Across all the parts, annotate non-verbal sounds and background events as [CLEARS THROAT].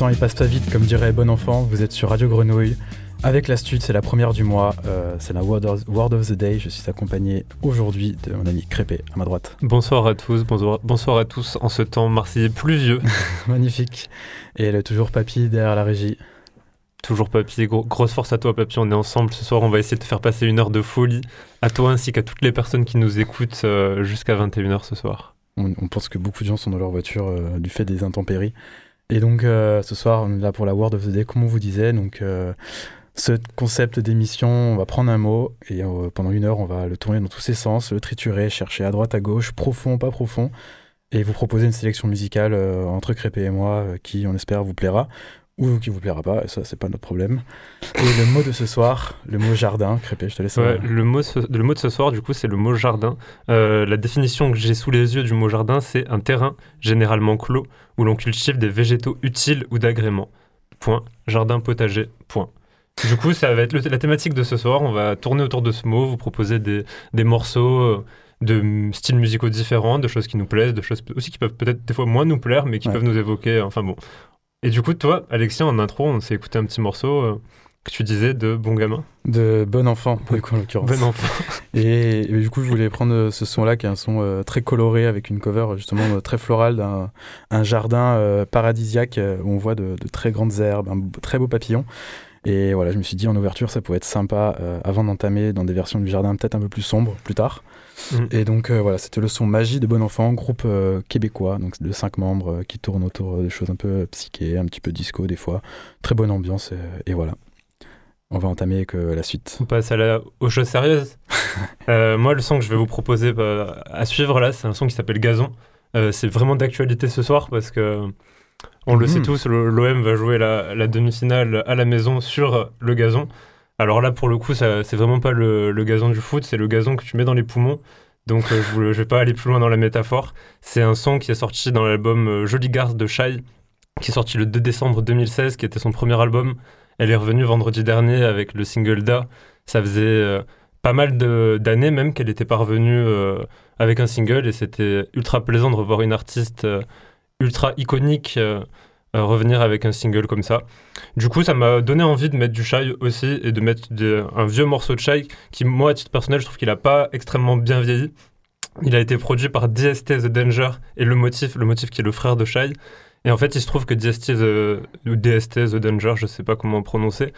Temps il passe pas vite, comme dirait Bon Enfant, vous êtes sur Radio Grenouille. Avec l'astuce, c'est la première du mois, euh, c'est la word of, word of, the Day. Je suis accompagné aujourd'hui de mon ami Crépé à ma droite. Bonsoir à tous, bonsoir, bonsoir à tous en ce temps marseillais pluvieux. [LAUGHS] Magnifique. Et le toujours papy derrière la régie. Toujours papy, grosse force à toi papy, on est ensemble ce soir, on va essayer de te faire passer une heure de folie à toi ainsi qu'à toutes les personnes qui nous écoutent euh, jusqu'à 21h ce soir. On, pense que beaucoup de gens sont dans leur voiture euh, du fait des intempéries. Et donc ce soir, on est là pour la Word of the Day, comme on vous disait. Donc ce concept d'émission, on va prendre un mot et euh, pendant une heure, on va le tourner dans tous ses sens, le triturer, chercher à droite, à gauche, profond, pas profond, et vous proposer une sélection musicale euh, entre Crépé et moi euh, qui, on espère, vous plaira ou qui vous plaira pas, et ça c'est pas notre problème. Et le mot de ce soir, le mot jardin, Crépé, je te laisse. le, mot le mot de ce soir, du coup, c'est le mot jardin. la définition que j'ai sous les yeux du mot jardin, c'est un terrain généralement clos où l'on cultive des végétaux utiles ou d'agrément. Point. Jardin potager. Point. Du coup, ça va être la thématique de ce soir. On va tourner autour de ce mot, vous proposer des, des morceaux euh, de styles musicaux différents, de choses qui nous plaisent, de choses aussi qui peuvent peut-être des fois moins nous plaire, mais qui peuvent nous évoquer. Enfin bon. Et du coup, toi, Alexis, en intro, on s'est écouté un petit morceau euh, que tu disais de Bon Gamin. De Bon Enfant, pour en l'occurrence. Bon Enfant. [LAUGHS] et, du coup, je voulais prendre ce son-là, qui est un son euh, très coloré, avec une cover justement très florale d'un un jardin paradisiaque où on voit de, de, très grandes herbes, un très beau papillon. Et voilà, je me suis dit en ouverture, ça pourrait être sympa euh, avant d'entamer dans des versions du jardin peut-être un peu plus sombres plus tard. Mm. Et donc euh, voilà, c'était le son Magie de Bon Enfant, groupe euh, québécois, donc de cinq membres qui tournent autour de choses un peu psyché, un petit peu disco des fois. Très bonne ambiance et, voilà. On va entamer avec la suite. On passe à la, aux choses sérieuses. [LAUGHS] moi, le son que je vais vous proposer bah, à suivre là, c'est un son qui s'appelle Gazon. c'est vraiment d'actualité ce soir parce que on le sait mhm. tous, l'OM va jouer la, demi-finale à la maison sur le gazon. Alors là, pour le coup, c'est vraiment pas le, gazon du foot, c'est le gazon que tu mets dans les poumons. Donc euh, je, ne vais pas aller plus loin dans la métaphore. C'est un son qui est sorti dans l'album euh, Jolie Garce de Shai, qui est sorti le 2 décembre 2016, qui était son premier album. Elle est revenue vendredi dernier avec le single Da. Ça faisait euh, pas mal d'années même qu'elle était parvenue avec un single et c'était ultra plaisant de revoir une artiste ultra iconique euh, euh, revenir avec un single comme ça. Du coup, ça m'a donné envie de mettre du Shai aussi et de mettre un vieux morceau de Shai qui, moi, à titre personnel, je trouve qu'il n'a pas extrêmement bien vieilli. Il a été produit par DST The Danger et le motif, le motif qui est le frère de Shai. Et en fait, il se trouve que DST The, Danger, je ne sais pas comment prononcer,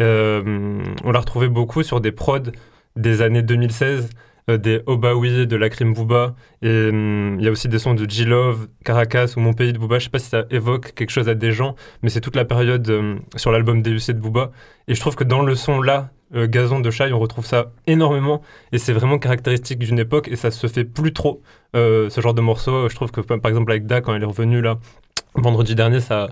euh, on l'a retrouvé beaucoup sur des prods des années 2016 euh, des Obawi, de la Crime Booba. Et hum, il y a aussi des sons de G-Love, Caracas ou Mon Pays de Booba. Je sais pas si ça évoque quelque chose à des gens, mais c'est toute la période hum, sur l'album DUC de Booba. Et je trouve que dans le son là, euh, Gazon de Chai, on retrouve ça énormément. Et c'est vraiment caractéristique d'une époque et ça se fait plus trop, euh, ce genre de morceaux. Je trouve que par exemple avec Da, quand elle est revenue là, vendredi dernier, ça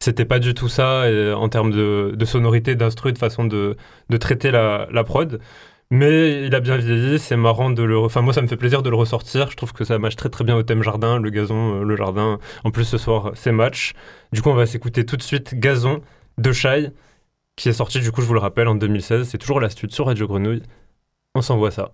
c'était pas du tout ça en termes de, sonorité, d'instru, de façon de, traiter la, la prod. Mais il a bien vieilli, c'est marrant de le. Enfin, moi, ça me fait plaisir de le ressortir. Je trouve que ça marche très très bien au thème jardin, le gazon, euh, le jardin. En plus, ce soir, c'est match. Du coup, on va s'écouter tout de suite Gazon de Chai, qui est sorti, du coup, je vous le rappelle, en 2016. C'est toujours l'astuce sur Radio Grenouille. On s'envoie ça.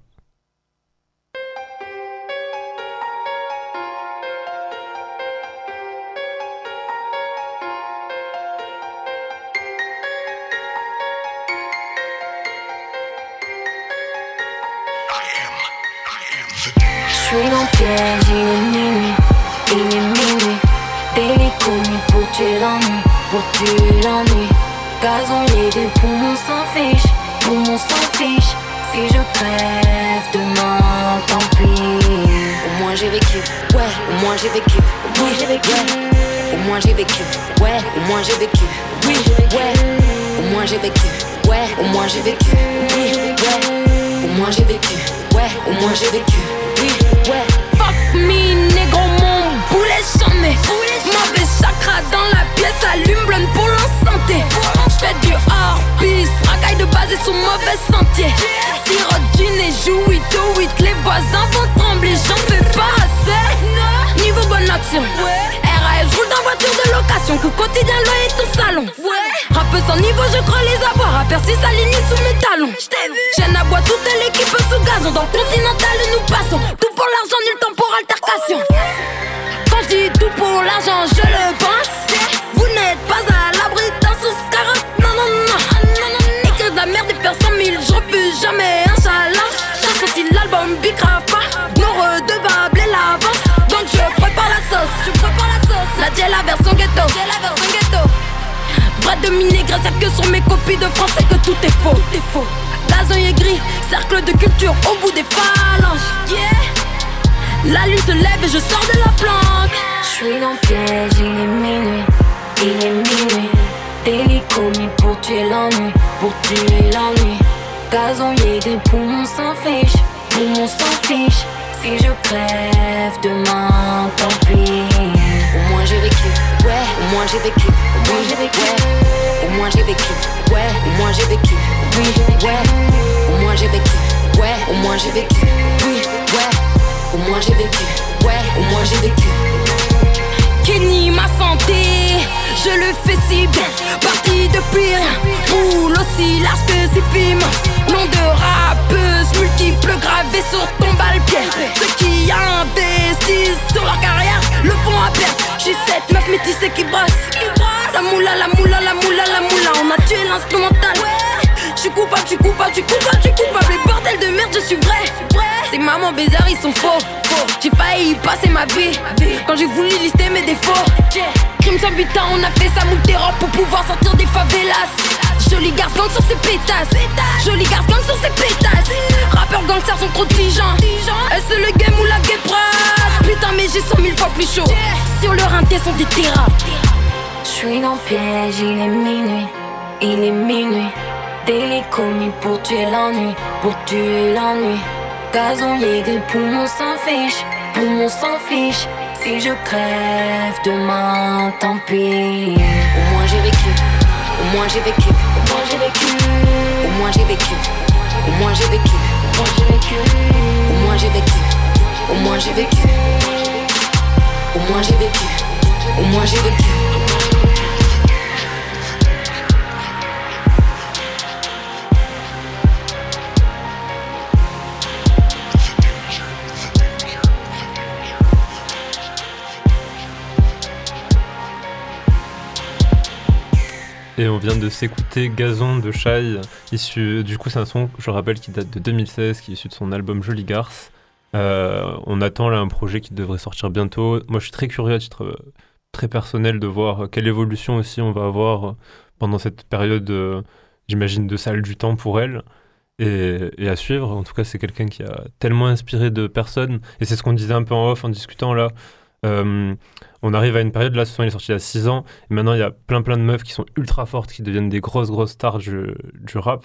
Moins j'ai vécu, oui, ouais. Au moins j'ai vécu, ouais, au moins j'ai vécu, oui, ouais. Au moins j'ai vécu, ouais, au moins j'ai vécu. Ouais. Fuck me, négro, mon boulet jamais. Mauvais chakra dans la pièce, allume blonde pour santé. J'fais du hors piste, racaille de base et sous mauvais sentier. Sirote du nez, jouit, do it, les voisins vont trembler, j'en fais pas assez. Niveau bonne action. RAL, j'roule dans voiture de location, que quotidien loyer ton salon. Rappeux sans niveau, je crois les avoir. Aperçu s'aligner sous mes talons. J'aime à bois toute l'équipe sous gazon. Dans le continental, nous passons. Tout pour l'argent, nul temps pour altercation. Quand je dis tout pour l'argent, je le pense. J'ai la version ghetto. J'ai la version ghetto. Vrai dominé grâce à que sur mes copies de français que tout est faux. Tout est faux. Gazon est gris, cercle de culture au bout des phalanges. Yeah. La lune se lève et je sors de la planque. Je suis dans le piège, il est minuit. Il est minuit. Délit pour tuer l'ennui. Pour tuer l'ennui. Gazon est des poumons s'en fiche. Poumons s'en fiche. Si je crève demain, tant pis. J'ai vécu, ouais, au moins j'ai vécu, vécu, ouais. Au moins j'ai vécu, ouais, au moins j'ai vécu, oui, ouais. Au moins j'ai vécu, ouais, au moins j'ai vécu, oui, ouais. Au moins j'ai vécu, ouais, au moins j'ai vécu. Kenny, ma santé, je le fais si bien. Parti depuis rien, roule aussi large que films. Nom de rappeuse, multiples gravés sur ton balle-pied. Ceux qui investissent sur leur carrière le font à perdre. J'ai cette meuf métissée qui bosse. La moula, la moula, la moula, la moula. On a tué l'instrumental. Je suis coupable, je suis coupable, je suis coupable, je suis coupable. Les bordels de merde, je suis vrai. Ces mamans bizarres, ils sont faux. J'ai failli y passer ma vie. Quand j'ai voulu lister mes défauts. Crime sans butin, on a fait ça terror pour pouvoir sortir des favelas. Joli gang sur ses pétasses. Joli gang sur ses pétasses. Rappeurs gangsters sont trop tigeants. Est-ce le game ou la guébrade Putain, mais j'ai cent mille fois plus chaud. Sur le rinté sont des terras. Je suis dans le piège, il est minuit, il est minuit. Délit commis pour tuer l'ennui, pour tuer l'ennui. Gazonnier des poumons s'en fiche, poumons s'en fiche. Si je crève demain, tant pis. Au moins j'ai vécu, au moins j'ai vécu, au moins j'ai vécu, au moins j'ai vécu, au moins j'ai vécu, au moins j'ai vécu, au moins j'ai vécu, au moins j'ai vécu, au moins j'ai vécu. Et on vient de s'écouter Gazon de Shai, issu, du coup c'est un son, je rappelle, qui date de 2016, qui est issu de son album Jolie Garce. Euh, on attend là un projet qui devrait sortir bientôt. Moi je suis très curieux à titre euh, très personnel de voir quelle évolution aussi on va avoir pendant cette période, euh, j'imagine, de salle du temps pour elle. Et à suivre, en tout cas c'est quelqu'un qui a tellement inspiré de personnes, et c'est ce qu'on disait un peu en off en discutant là. Euh, on arrive à une période, là, ce son il est sorti il y a 6 ans, et maintenant il y a plein plein de meufs qui sont ultra fortes, qui deviennent des grosses grosses stars du, du rap.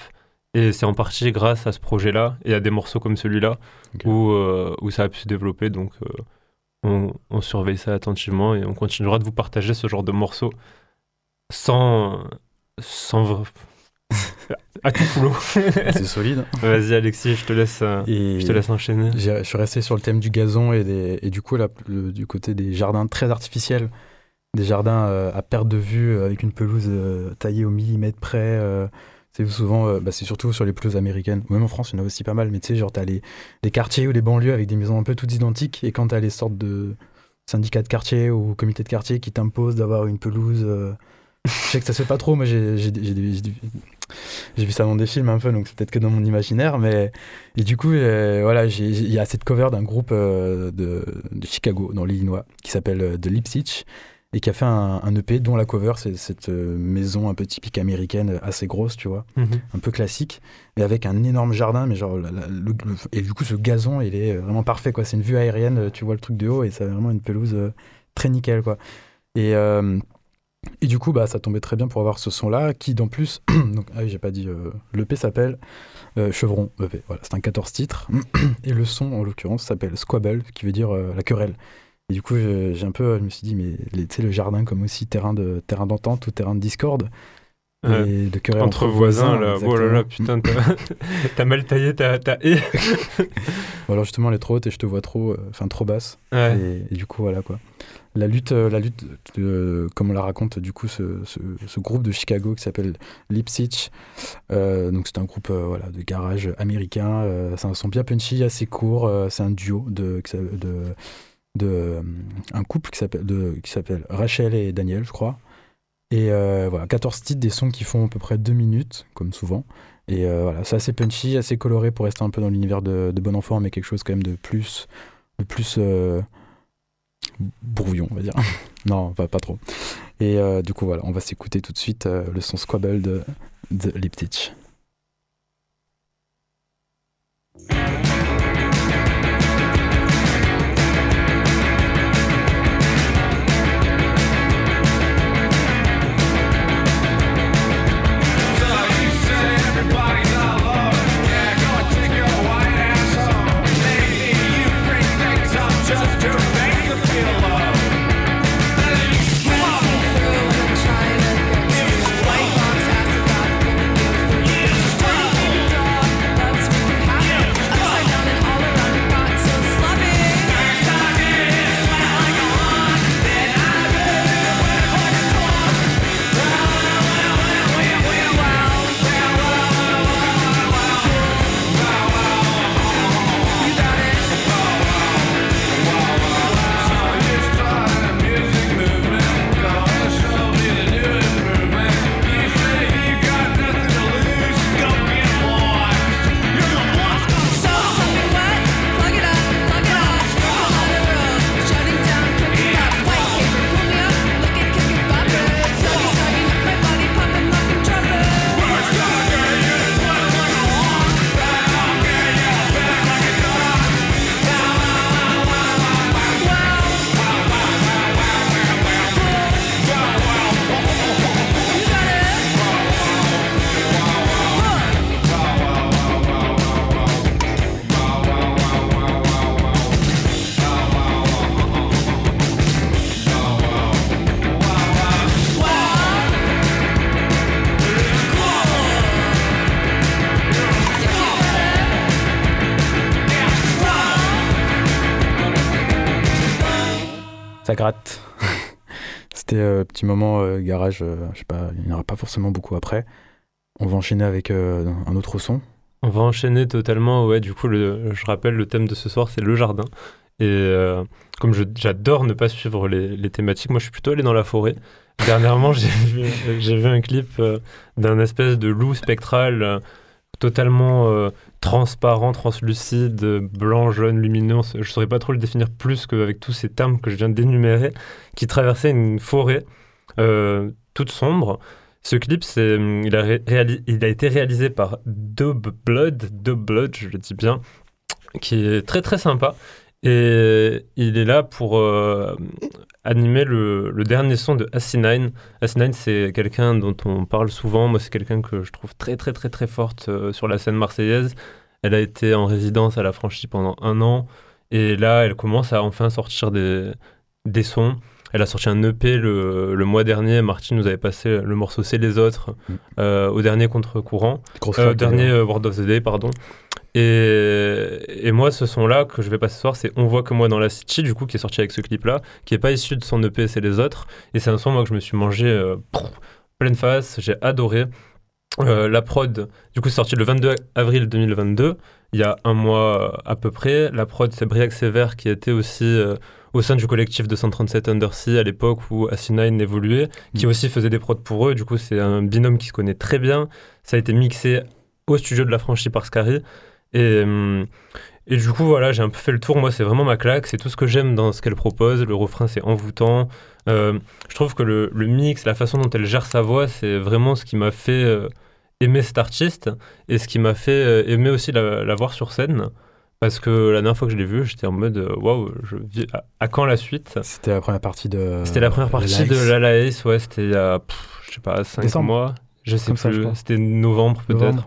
Et c'est en partie grâce à ce projet-là et à des morceaux comme celui-là où, euh, où ça a pu se développer. Donc euh, on, on surveille ça attentivement et on continuera de vous partager ce genre de morceaux sans. sans. À tout boulot. C'est solide. Vas-y Alexis, je te laisse, euh, Et je te laisse enchaîner. je suis resté sur le thème du gazon et, des, et du coup, là, le- du côté des jardins très artificiels, des jardins euh, à perte de vue euh, avec une pelouse euh, taillée au millimètre près. euh, c'est souvent, bah, c'est surtout sur les pelouses américaines. Même en France, il y en a aussi pas mal. Mais tu sais, genre, t'as les, les quartiers ou les banlieues avec des maisons un peu toutes identiques. Et quand t'as les sortes de syndicats de quartier ou comités de quartier qui t'imposent d'avoir une pelouse. je sais que ça se fait pas trop. Moi, j'ai j'ai- vu ça dans des films un peu, donc c'est peut-être que dans mon imaginaire. Mais et du coup, euh, voilà, il y a cette cover d'un groupe euh, de, de Chicago, dans l'Illinois, qui s'appelle euh, The Lipsitch, et qui a fait un, un EP dont la cover, c'est cette maison un peu typique américaine, assez grosse, tu vois, Mhm. un peu classique, et avec un énorme jardin, mais genre, la- la- le- le- et du coup, ce gazon, il est vraiment parfait, quoi. C'est une vue aérienne, tu vois le truc de haut, et c'est vraiment une pelouse euh, très nickel, quoi. Et, euh, et du coup, bah, ça tombait très bien pour avoir ce son-là, qui, d'en plus, [CLEARS THROAT] donc, ah oui, j'ai pas dit, euh, l'EP s'appelle euh, Chevron EP. Voilà, c'est un 14 titres. [CLEARS THROAT] Et le son, en l'occurrence, s'appelle Squabble, qui veut dire euh, la querelle. Et du coup, j'ai un peu, je me suis dit, mais tu sais, le jardin comme aussi terrain de terrain d'entente ou terrain de discorde. Ouais. Et de Entre voisins, là. Oh là là, putain, [LAUGHS] t'as mal taillé ta, haie. [LAUGHS] Ou alors justement, elle est trop haute et je te vois trop, euh, enfin trop basse. Ouais. Et, et du coup, voilà quoi. La lutte, euh, la lutte de- comme on la raconte, du coup, ce, ce- ce groupe de Chicago qui s'appelle Lipsitch. euh, donc, c'est un groupe euh, voilà, de garage américain. euh, c'est un son bien punchy, assez court. euh, c'est un duo de, de, de, euh, un couple qui s'appelle de- qui s'appelle Rachel et Daniel, je crois. Et euh, voilà, 14 titres, des sons qui font à peu près 2 minutes, comme souvent. Et euh, voilà, c'est assez punchy, assez coloré pour rester un peu dans l'univers de, de Bon Enfant, mais quelque chose quand même de plus, de plus, euh, brouillon, on va dire. [LAUGHS] non, pas, pas trop. Et du coup, voilà, on va s'écouter tout de suite le son Squabble de, de Liptich. Moment euh, garage, euh, je sais pas, il n'y aura pas forcément beaucoup après. On va enchaîner avec un autre son. On va enchaîner totalement, ouais, du coup, le, je rappelle, le thème de ce soir, c'est le jardin. Et comme j'adore ne pas suivre les, thématiques, moi je suis plutôt allé dans la forêt. Dernièrement, [LAUGHS] j'ai vu, vu, un clip d'un espèce de loup spectral totalement transparent, translucide, blanc, jaune, lumineux, je ne saurais pas trop le définir plus qu'avec tous ces termes que je viens d'énumérer, qui traversait une forêt euh, toute sombre. Ce clip, c'est, il, a été réalisé par Dub Blood, Dub Blood, je le dis bien, qui est très très sympa. Et il est là pour euh, animer le, dernier son de Asinine. Asinine, c'est quelqu'un dont on parle souvent. Moi, c'est quelqu'un que je trouve très, très, très, très forte euh, sur la scène marseillaise. Elle a été en résidence à la franchise pendant un an. Et là, elle commence à enfin sortir des sons. Elle a sorti un EP le, le, mois dernier. Martine nous avait passé le morceau C'est les autres mm. euh, au dernier contre-courant. Euh, dernier Word of the Day, pardon. Et, et, moi, ce son-là que je vais passer ce soir, c'est On voit que moi dans la City, du coup, qui est sorti avec ce clip-là, qui n'est pas issu de son EP, c'est les autres. Et c'est un son, moi, que je me suis mangé euh, pleine face, j'ai adoré. Euh, la prod, du coup, c'est sorti le 22 avril 2022, il y a un mois à peu près. La prod, c'est Briac Sévère qui était aussi euh, au sein du collectif de 137 Undersea à l'époque où Asinine évoluait, qui mm. aussi faisait des prods pour eux. Du coup, c'est un binôme qui se connaît très bien. Ça a été mixé au studio de la franchise par Scary. Et, euh, et du coup, voilà, j'ai un peu fait le tour. Moi, c'est vraiment ma claque. C'est tout ce que j'aime dans ce qu'elle propose. Le refrain, c'est envoûtant. Euh, je trouve que le, le, mix, la façon dont elle gère sa voix, c'est vraiment ce qui m'a fait euh, aimer cet artiste et ce qui m'a fait aimer aussi la, voir sur scène. Parce que la dernière fois que je l'ai vue, j'étais en mode waouh, je vis à, quand la suite? C'était la première partie de. C'était la première partie de La Ace, ouais, c'était il y a, je sais pas, 5 mois. Je sais plus, c'était novembre peut-être.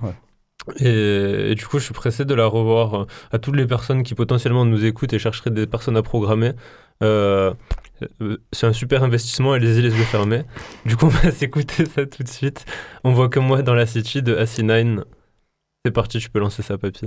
Et, du coup, je suis pressé de la revoir euh, à toutes les personnes qui potentiellement nous écoutent et chercheraient des personnes à programmer. Euh, euh, c'est un super investissement, allez-y les yeux fermés. Du coup, [LAUGHS] on va s'écouter ça tout de suite. On voit que moi dans la city de AC9. C'est parti, tu peux lancer ça, papy.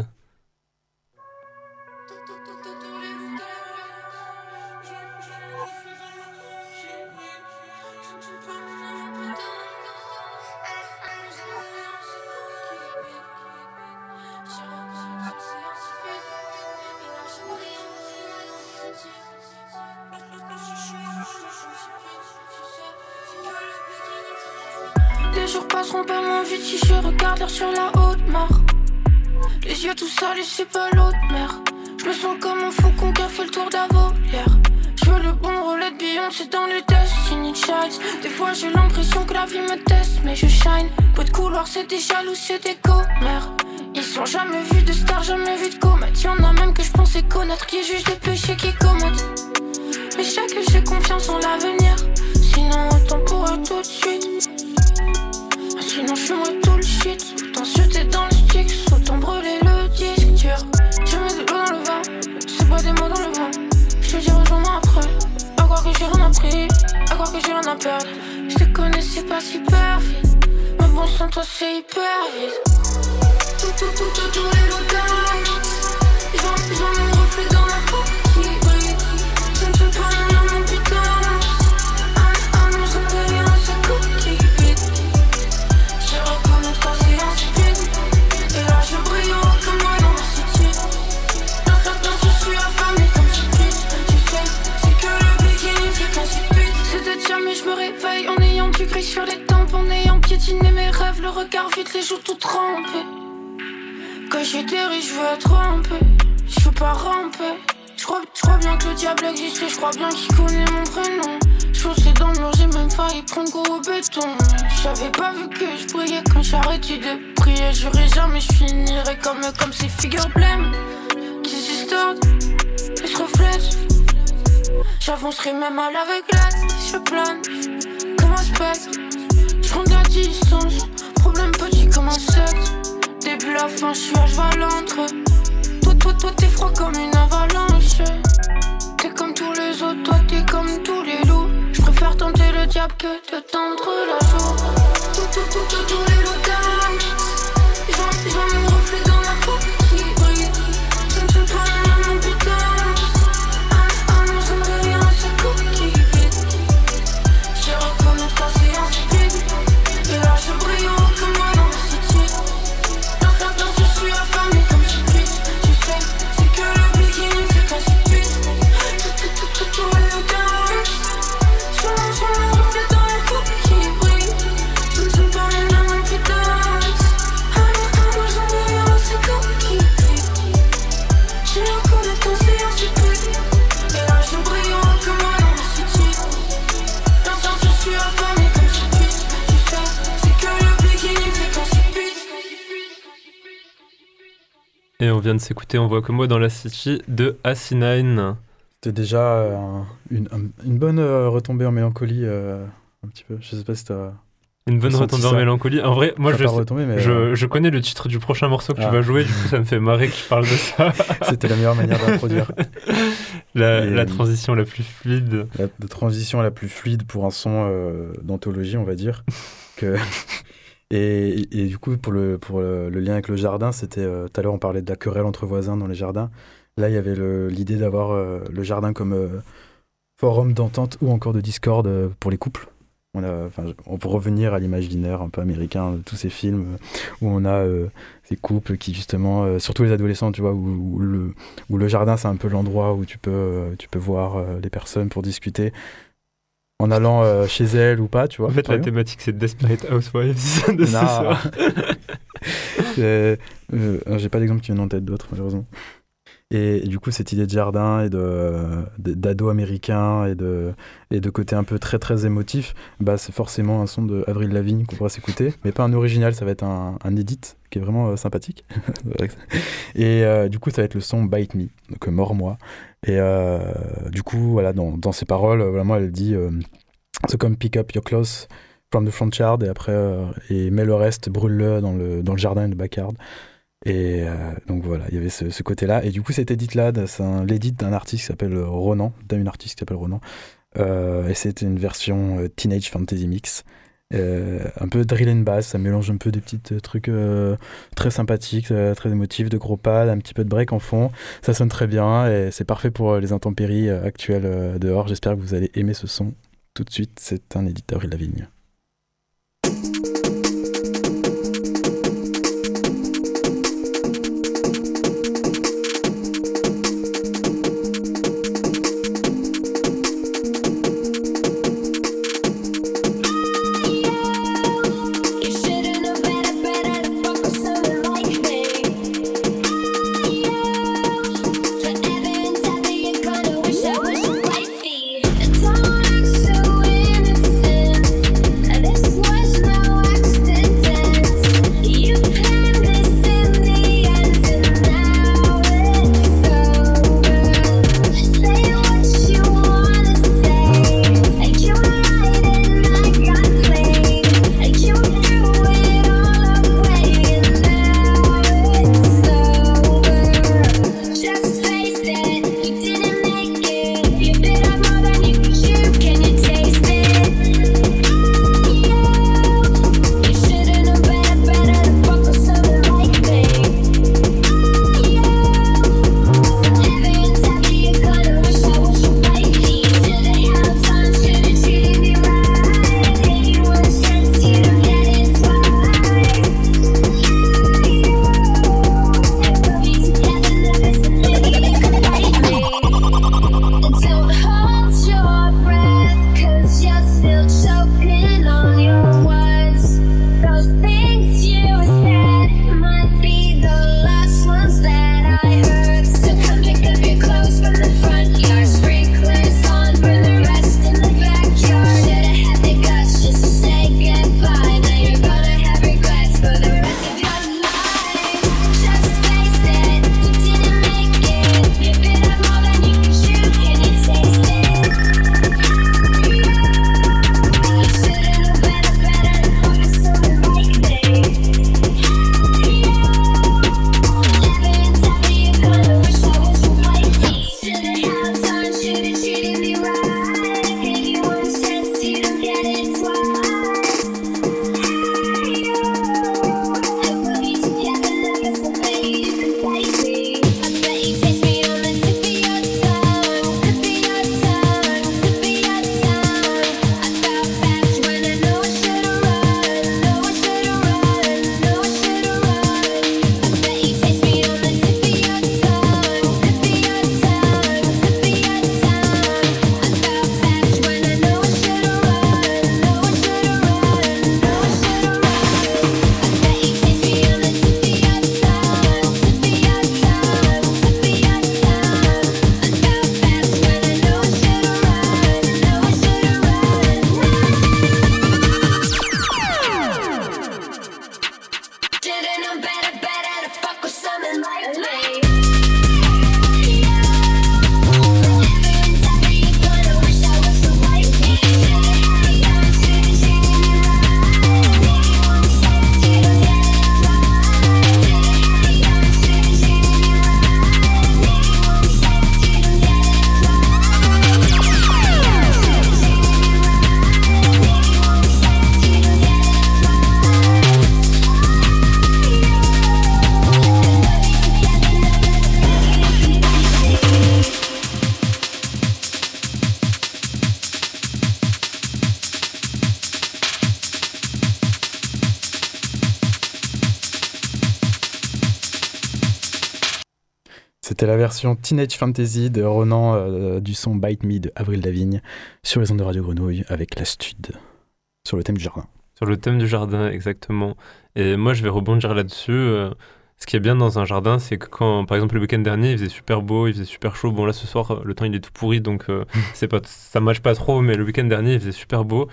Quand j'atterris, je veux être rampé. Je veux pas ramper. Je crois, je bien que le diable existe je crois bien qu'il connaît mon prénom. Je fonçais dans le mur, j'ai même failli prendre goût au béton. J'avais pas vu que je brillais quand j'arrêtais de prier. J'aurais jamais, je finirais comme, comme ces figures blêmes qui s'historent et se reflètent. J'avancerai même à l'aveuglette, je plane comme un spectre. Je prends de la distance, problème petit comme un secte. Début la fin, je suis à cheval entre Toi, toi, toi, t'es froid comme une avalanche. T'es comme tous les autres, toi t'es comme tous les loups. Je préfère tenter le diable que de tendre la joue. Tout, tout, tout, tout, tous les loups Ils ont, ils ont Et on vient de s'écouter On voit que moi dans la City de AC9. C'était déjà euh, un- une, un- une bonne euh, retombée en mélancolie, euh, un petit peu. Je sais pas si t'as. Une bonne retombée en mélancolie. En vrai, moi je, pas sais- retombé, mais je, je connais le titre du prochain morceau que Ah. tu vas jouer, du coup ça me fait marrer que je parle de ça. [LAUGHS] c'était la meilleure manière d'introduire. La, la transition la plus fluide. la de transition la plus fluide pour un son d'anthologie, on va dire. Que... [LAUGHS] Et, du coup, pour le, lien avec le jardin, c'était euh, tout à l'heure on parlait de la querelle entre voisins dans les jardins. Là, il y avait l'idée d'avoir euh, le jardin comme euh, forum d'entente ou encore de discorde pour les couples. On, peut revenir à l'imaginaire un peu américain de tous ces films où on a ces couples qui justement, surtout les adolescents, tu vois, où, le, jardin c'est un peu l'endroit où tu peux, tu peux voir les personnes pour discuter en allant euh, chez elles ou pas, tu vois. En fait, la thématique c'est Desperate Housewives [LAUGHS] de ce Non. soir. [LAUGHS] Euh, J'ai pas d'exemple qui viennent en tête d'autres, malheureusement. Et, du coup, cette idée de jardin et d'ado américain et de, et de côté un peu très très émotif, bah, c'est forcément un son de Avril Lavigne qu'on pourra s'écouter, mais pas un original, ça va être un, un edit qui est vraiment euh, sympathique. [LAUGHS] et euh, du coup, ça va être le son Bite Me, donc euh, Mors-moi. Et du coup, voilà, dans, dans ses paroles, vraiment, elle dit So come pick up your clothes from the front yard et après, et mets le reste, brûle-le dans le, dans le jardin et le backyard. Et euh, donc voilà, il y avait ce, côté-là. Et du coup, cet edit-là, c'est l'édit d'un artiste qui s'appelle Ronan, d'une artiste qui s'appelle Ronan. Euh, et c'était une version euh, Teenage Fantasy Mix. Un peu drill and bass, ça mélange un peu des petits trucs très sympathiques, très émotifs, de gros pads, un petit peu de break en fond. Ça sonne très bien et c'est parfait pour les intempéries actuelles dehors. J'espère que vous allez aimer ce son. Tout de suite, c'est un édit d'Avril Lavigne. Teenage Fantasy de Ronan euh, du son Bite Me de Avril Lavigne sur les ondes de Radio Grenouille avec la stud sur le thème du jardin. Sur le thème du jardin, exactement. Et moi, je vais rebondir là-dessus. Euh, ce qui est bien dans un jardin, c'est que quand, par exemple, le week-end dernier, il faisait super beau, il faisait super chaud. Bon, là, ce soir, euh, le temps, il est tout pourri, donc euh, [LAUGHS] c'est pas, ça marche pas trop, mais le week-end dernier, il faisait super beau.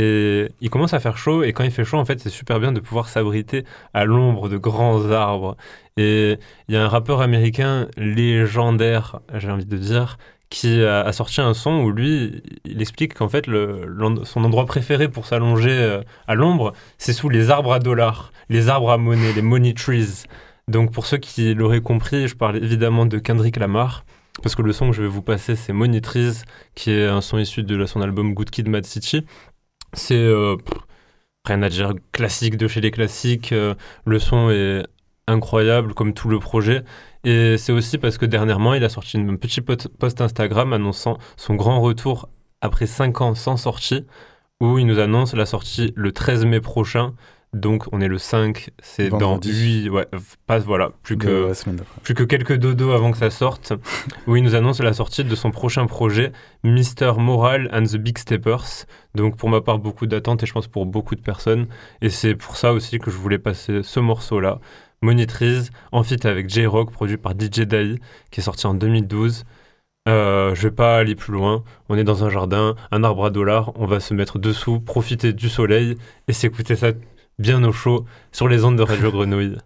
Et il commence à faire chaud, et quand il fait chaud, en fait, c'est super bien de pouvoir s'abriter à l'ombre de grands arbres. Et il y a un rappeur américain légendaire, j'ai envie de dire, qui a, sorti un son où lui, il explique qu'en fait, son endroit préféré pour s'allonger euh, à l'ombre, c'est sous les arbres à dollars, les arbres à monnaie, les money trees. Donc pour ceux qui l'auraient compris, je parle évidemment de Kendrick Lamar parce que le son que je vais vous passer, c'est money Monitrice, qui est un son issu de son album Good Kid Mad City. C'est euh, rien à dire, classique de chez les classiques. Euh, le son est incroyable, comme tout le projet. Et c'est aussi parce que dernièrement, il a sorti un petit post Instagram annonçant son grand retour après 5 ans sans sortie, où il nous annonce la sortie le 13 mai prochain donc on est le 5, c'est dans 8, ouais, pas, voilà, plus que, plus que quelques dodos avant que ça sorte, [LAUGHS] où il nous annonce la sortie de son prochain projet, Mister Moral and the Big Steppers. Donc pour ma part, beaucoup d'attentes et je pense pour beaucoup de personnes. Et c'est pour ça aussi que je voulais passer ce morceau-là, Monitrice, en feat avec J-Rock, produit par DJ Dai, qui est sorti en 2012. Euh, je vais pas aller plus loin. On est dans un jardin, un arbre à dollars. On va se mettre dessous, profiter du soleil et s'écouter ça bien au chaud sur les ondes de Radio Grenouille.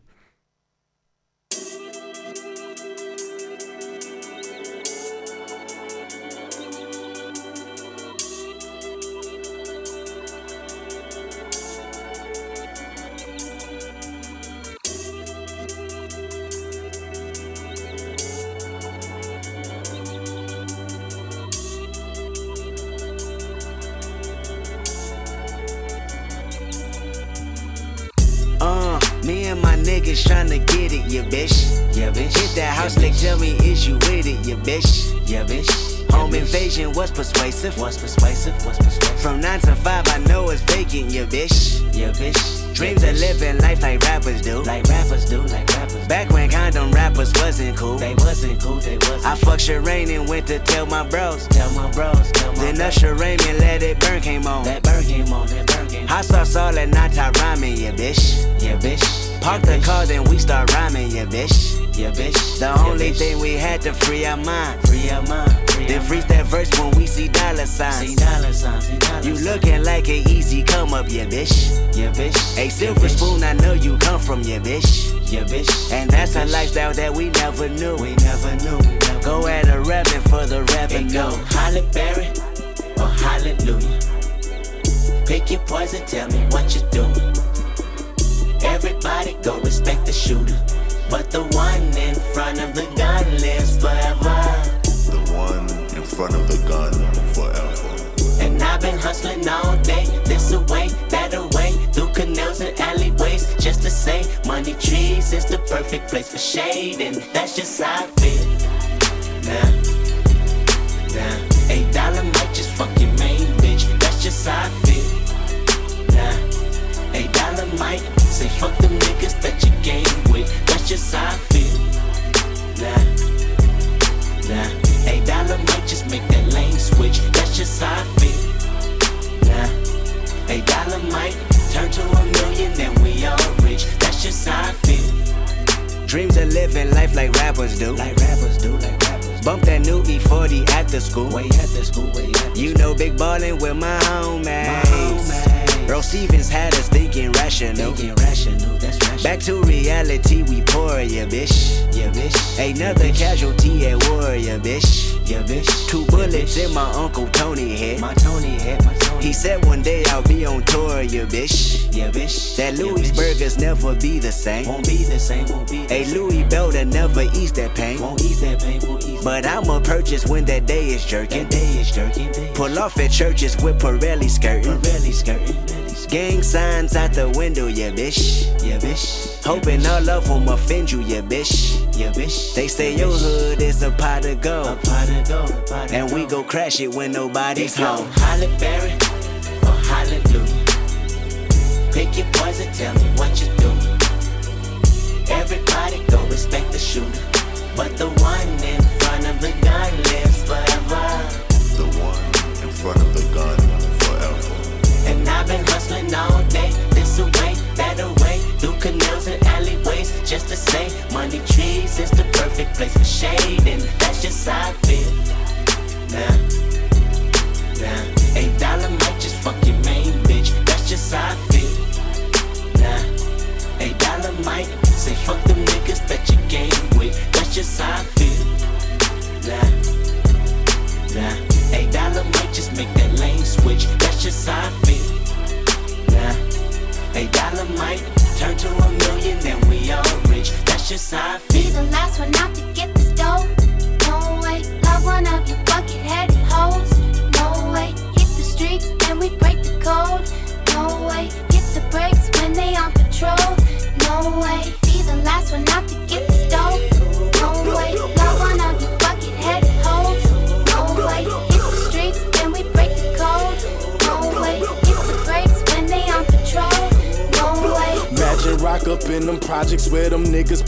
niggas tryna get it, yeah bitch. Yeah bitch. Hit that house, yeah, nigga, tell me is you with it, yeah bitch. Yeah bitch. Home yeah, invasion was persuasive. Was persuasive. Was persuasive. From nine to five, I know it's vacant, yeah bitch. Yeah bitch. Dreams yeah, bitch. of living life like rappers do. Like rappers do. Like rappers. Back when condom rappers wasn't cool. They wasn't cool. They wasn't. I fucked Shireen and went to tell my bros. Tell my bros. Tell my then bros. Usher Raymond let it burn came on. That burn came on. That burn came on. I saw Saul and not rhyming, yeah bitch. Yeah bitch. Park the car, then we start rhyming, yeah, bitch. Yeah, bitch. The only bitch. thing we had to free our mind. Free our mind. Free then freeze that verse when we see dollar signs. See dollar signs. See dollar you looking like an easy come up, yeah, bitch. Yeah, bitch. A silver yeah, spoon, I know you come from, yeah, bitch. Yeah, bitch. And that's yeah, a lifestyle that we never knew. We never knew. We never go at a revenue for the revenue. It go Holly Berry or Hallelujah. Pick your poison, tell me what you doing. Everybody go respect the shooter. But the one in front of the gun lives forever. The one in front of the gun forever. And I've been hustling all day, this away, that away, through canals and alleyways, just to say, money trees is the perfect place for shade, and that's just how I feel. Nah, nah, eight dollar might just fucking main bitch, that's just how I feel. Fuck them niggas that you game with. That's just how I feel. Nah, nah. Eight dollar might just make that lane switch. That's just how I feel. Nah, eight dollar might turn to a million and we all rich. That's just how I feel. Dreams of living life like rappers do. Like rappers do. Like rappers. Bump that new E40 at the school. Way at the school. Way after school. You know, big ballin' with my homies. My homies. Earl Stevens had us thinking rational. Thinking rational, that's rational. Back to reality, we poor ya, yeah, bitch. Yeah, bitch. Ain't nothing yeah, casualty at war, ya, yeah, bitch. Yeah, bitch. Two bullets in my uncle Tony head. My Tony head, my Tony. He said one day I'll be on tour, ya, bitch. Yeah, bitch. That Louisburger's never be the same. Won't be the same, won't be. Hey. Louis Belder never ease that pain. Won't ease that pain, won't ease. But I'ma purchase when that day is jerking. That day is jerking. Pull off at churches with Pirelli skirting. Pirelli skirting. Gang signs out the window, yeah, bitch. Yeah, bitch. Hoping all of them offend you, yeah, bitch. Yeah, bitch. They say your hood is a pot of gold. A pot of gold, pot and we go crash it when nobody's home. Holly Berry or Hallelujah. Pick your poison, tell me what you do. Everybody go respect the shooter. But the one in front of the gun lives forever. The one in front of the gun I've been hustling all day, this away, that away, through canals and alleyways, just to say, money trees is the perfect place for shade, and that's just how I feel. Nah, nah, eight dollar might just fuck your main bitch, that's just how I feel. Nah, eight dollar might say fuck them niggas that you game with, that's just how I feel. Nah, nah, eight dollar might just make that lane switch, that's just how I feel. Nah, eight dollar might turn to a million and we all rich, that's just how I Be the last one out to get this dough. No way, love one of you bucket-headed hoes.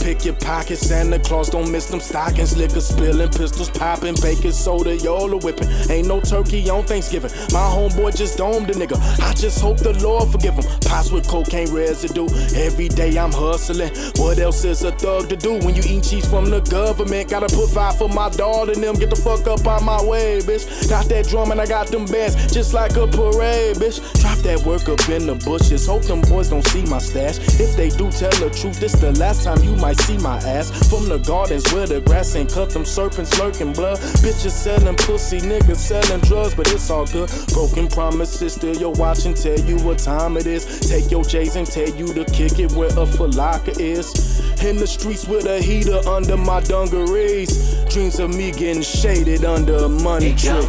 Pick your pockets. Santa Claus don't miss them stockings. Liquor spilling, pistols popping, baking soda, y'all a whipping. Ain't no turkey on Thanksgiving. My homeboy just domed a nigga. I just hope the Lord forgive him. Pots with cocaine residue. Every day I'm hustling. What else is a thug to do when you eat cheese from the government? Gotta put five for my daughter and them. Get the fuck up out my way, bitch. Got that drum and I got them bands just like a parade, bitch. Drop that work up in the bushes. Hope them boys don't see my stash. If they do tell the truth, this the last time you might see my ass. From the gardens where the grass ain't cut, them serpents lurking blood. Bitches selling pussy, niggas selling drugs, but it's all good. Broken promises, still your watch and tell you what time it is. Take your J's and tell you to kick it where a falaka is. In the streets with a heater under my dungarees. Dreams of me getting shaded under a money tree.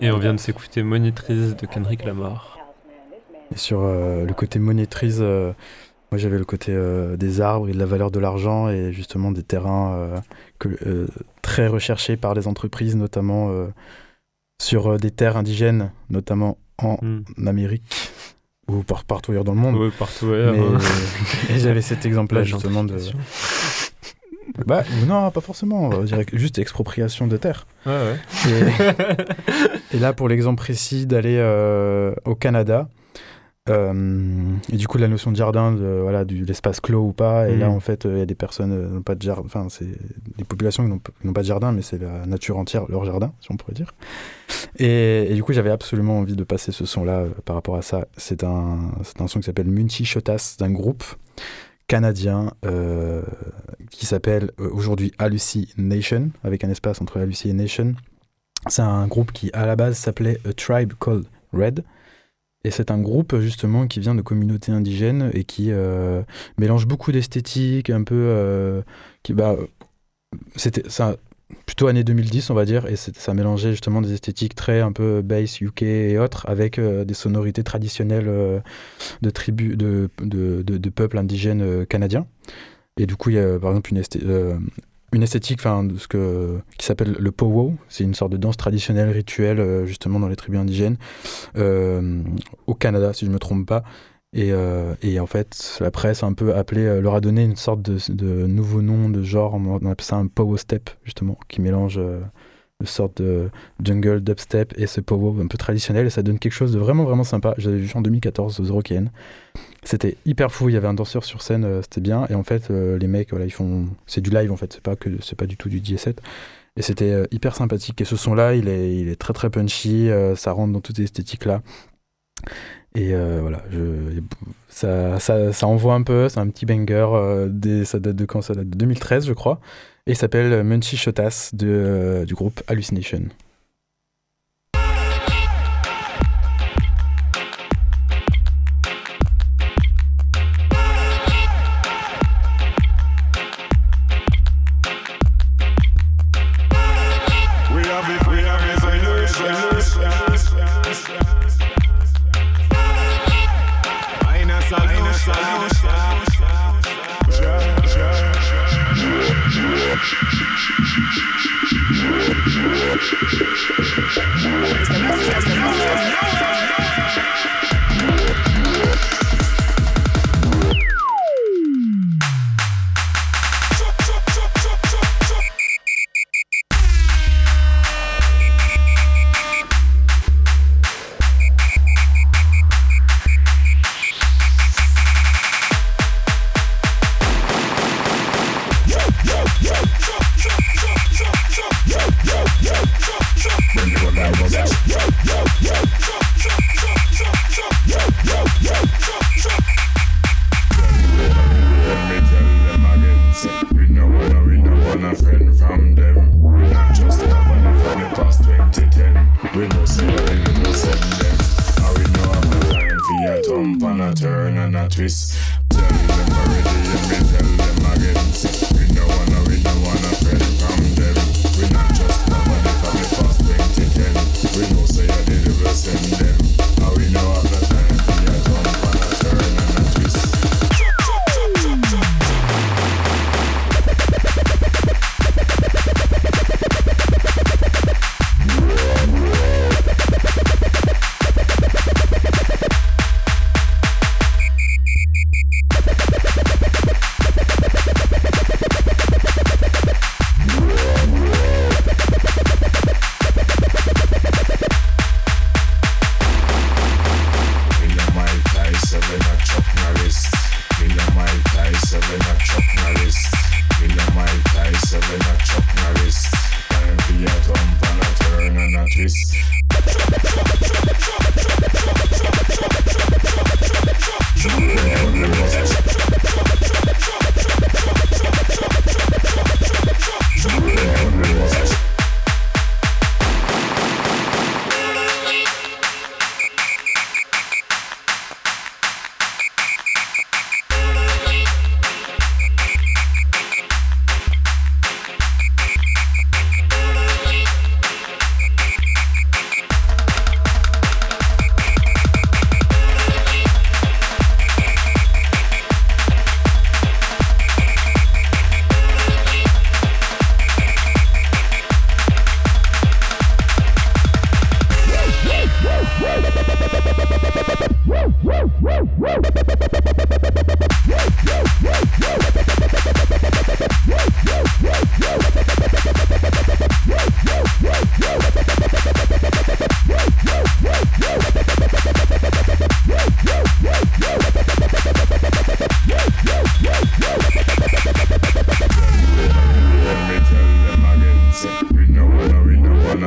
Et on vient de s'écouter Monitrice de Kendrick Lamar. Et sur euh, le côté monétrise, euh, moi j'avais le côté euh, des arbres et de la valeur de l'argent et justement des terrains euh, que, euh, très recherchés par les entreprises, notamment euh, sur euh, des terres indigènes, notamment en Hmm. Amérique ou par- partout ailleurs dans le monde. Ouais, partout ailleurs. Mais hein. [LAUGHS] et j'avais cet exemple-là justement de. Bah, non, pas forcément. Je dirais que juste expropriation de terre. Ouais, ouais. Et, et là, pour l'exemple précis d'aller euh, au Canada, euh, et du coup, la notion de jardin, de, voilà, de l'espace clos ou pas, et là, Mhm. en fait, euh, il y a des personnes euh, n'ont pas de jardin, enfin, c'est des populations qui n'ont pas de jardin, mais c'est la nature entière, leur jardin, si on pourrait dire. Et, et du coup, j'avais absolument envie de passer ce son-là euh, par rapport à ça. C'est un, un son qui s'appelle Munchi Shotas, d'un groupe canadien euh, qui s'appelle euh, aujourd'hui Hallucination, avec un espace entre Halluci et Nation. C'est un groupe qui, à la base, s'appelait A Tribe Called Red. Et c'est un groupe, justement, qui vient de communautés indigènes et qui euh, mélange beaucoup d'esthétiques, un peu. qui, bah, c'était ça, plutôt année 2010, on va dire, et ça mélangeait justement des esthétiques très un peu bass, UK et autres, avec euh, des sonorités traditionnelles euh, de tribus, de, de, de- peuples indigènes euh, canadiens. Et du coup, il y a par exemple une, une esthétique ce que, qui s'appelle le powwow. C'est une sorte de danse traditionnelle, rituelle, justement dans les tribus indigènes, au Canada, si je ne me trompe pas. Et, euh, et en fait, la presse a un peu appelé, euh, leur a donné une sorte de, nouveau nom de genre, on appelle ça un power step, justement, qui mélange euh, une sorte de jungle, dubstep et ce power un peu traditionnel, et ça donne quelque chose de vraiment, vraiment sympa. J'avais vu en 2014 aux Eurokéennes. C'était hyper fou, il y avait un danseur sur scène, c'était bien, et en fait, les mecs, voilà, ils font. C'est du live en fait, c'est pas, que, pas du tout du DJ7. Et c'était hyper sympathique. Et ce son-là, il est, il est très très punchy, ça rentre dans toutes ces esthétiques-là. Et euh, voilà, ça, ça, ça envoie un peu, c'est un petit banger, euh, ça date de quand? Ça date de 2013 je crois, et s'appelle Munchie Shotas euh, du groupe Hallucination.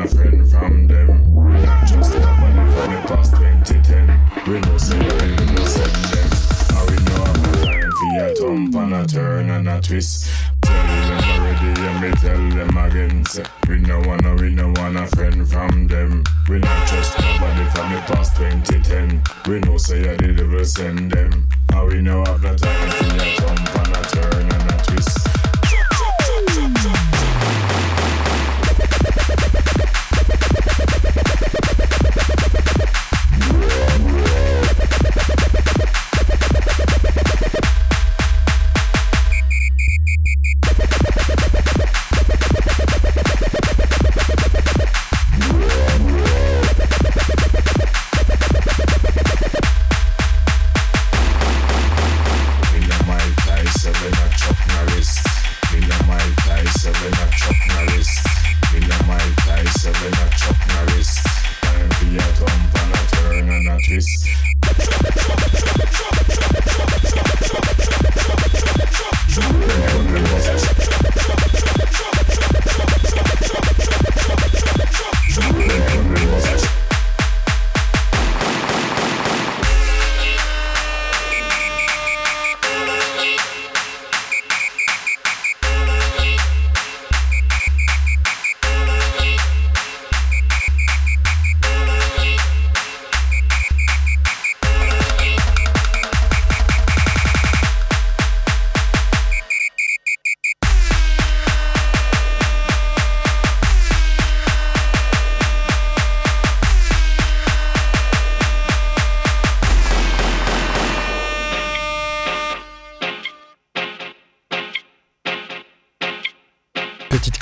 No friend from them. We not just nobody from the past 2010. We know say we no send them. And we know have no time for your thump and a turn and a twist. Tell them already, and me tell them again, say, we no wanna, we no wanna friend from them. We not just nobody from the past 2010. We know say I did ever send them. And we know have no time for your thump and a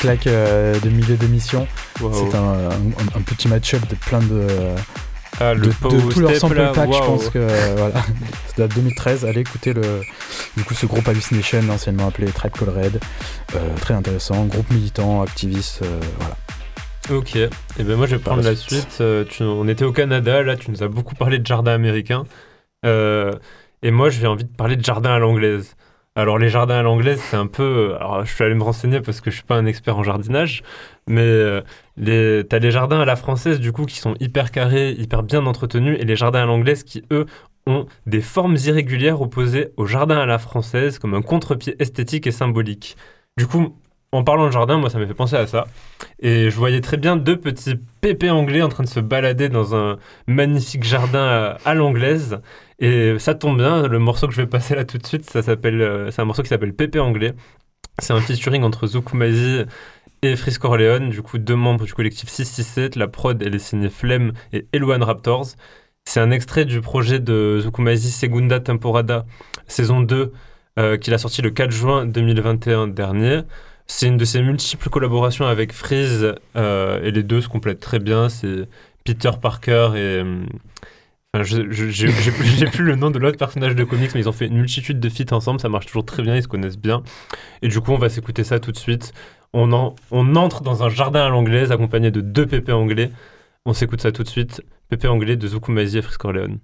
claque euh, de milieu d'émission. Wow. C'est un, un- un petit match-up de plein de, Ah, de, le de leurs Step, sample là, packs. Je pense que euh, voilà, c'est date 2013. Allez écouter le, du coup, ce groupe Hallucination, anciennement appelé Tribe Called Red. Euh, très intéressant, groupe militant, activiste. euh, voilà. Ok, et ben moi je vais prendre la suite. Euh, tu- on était au Canada, là tu nous as beaucoup parlé de jardin américain. Euh, et moi j'ai envie de parler de jardin à l'anglaise. Alors les jardins à l'anglaise c'est un peu... Alors je suis allé me renseigner parce que je suis pas un expert en jardinage. Mais euh, les... t'as les jardins à la française du coup qui sont hyper carrés, hyper bien entretenus. Et les jardins à l'anglaise qui eux ont des formes irrégulières opposées aux jardins à la française comme un contre-pied esthétique et symbolique. Du coup, en parlant de jardin, moi ça m'a fait penser à ça. Et je voyais très bien deux petits pépés anglais en train de se balader dans un magnifique jardin à, à l'anglaise. Et ça tombe bien, le morceau que je vais passer là tout de suite, ça s'appelle, euh, c'est un morceau qui s'appelle Pépé Anglais. C'est un featuring entre Zukumazi et Frisk Corleone, du coup deux membres du collectif 667. La prod, elle est signée Flemme et Eloane Raptors. C'est un extrait du projet de Zukumazi Segunda Temporada, saison 2, euh, qu'il a sorti le 4 juin 2021 dernier. C'est une de ses multiples collaborations avec Freeze, euh, et les deux se complètent très bien. C'est Peter Parker et... enfin, [LAUGHS] j'ai plus, le nom de l'autre personnage de comics, mais ils ont fait une multitude de feats ensemble, ça marche toujours très bien, ils se connaissent bien. Et du coup, on va s'écouter ça tout de suite. On, en- on entre dans un jardin à l'anglaise accompagné de deux pépés anglais. On s'écoute ça tout de suite. Pépé anglais de Zukumazi et Frisk Corleone.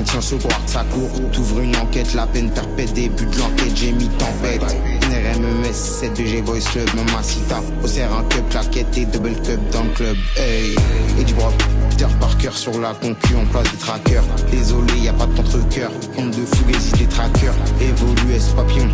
Glock 9 tient se guard sa cour T'ouvres une enquête, la peine perpète Début de l'enquête, j'ai mis tempête. NRMMS, 7 de G-Boys Club Mamacita, au serre un cup Claquette et double cup dans le club Hey, Eddie Brock Peter Parker sur la concu, on place des trackers. Désolé, y a pas de contre-cœur. Honte de fugazi des trackers. Évolue, S papillon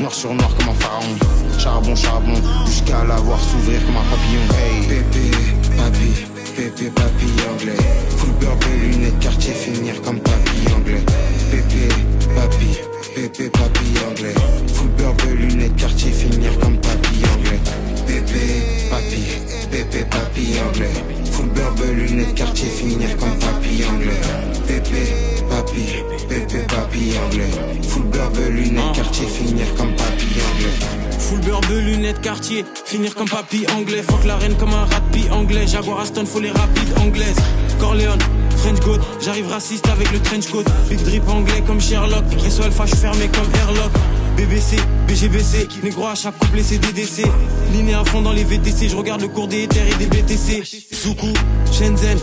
Noir sur noir comme un pharaon. Charbon, charbon Jusqu'à la voir s'ouvrir comme un papillon Hey, pépé, papi Pépé, papi anglais. Full belle lunettes, quartier, finir comme papi anglais. Pépé, papi Pépé, papi anglais. Full belle lunettes, quartier, finir comme papi anglais. Pépé, papi Pépé, papi anglais. Full belle lunettes, quartier, finir comme papi anglais. Pépé, papi Pépé, papi anglais. Full belle lunettes, quartier, finir comme papi anglais Full de lunettes quartier, finir comme papy anglais. Fuck la reine comme un rap anglais. Jaguar Aston, faut les rapides anglaises. Corleone, French Goat, j'arrive raciste avec le trench coat. Big drip anglais comme Sherlock. SO Alpha, je fermé comme Airlock. BBC, BGBC, négro à chaque couplet c'est DDC. Liné à fond dans les VTC, je regarde le cours des éthers et des BTC. Soukou, Shenzhen,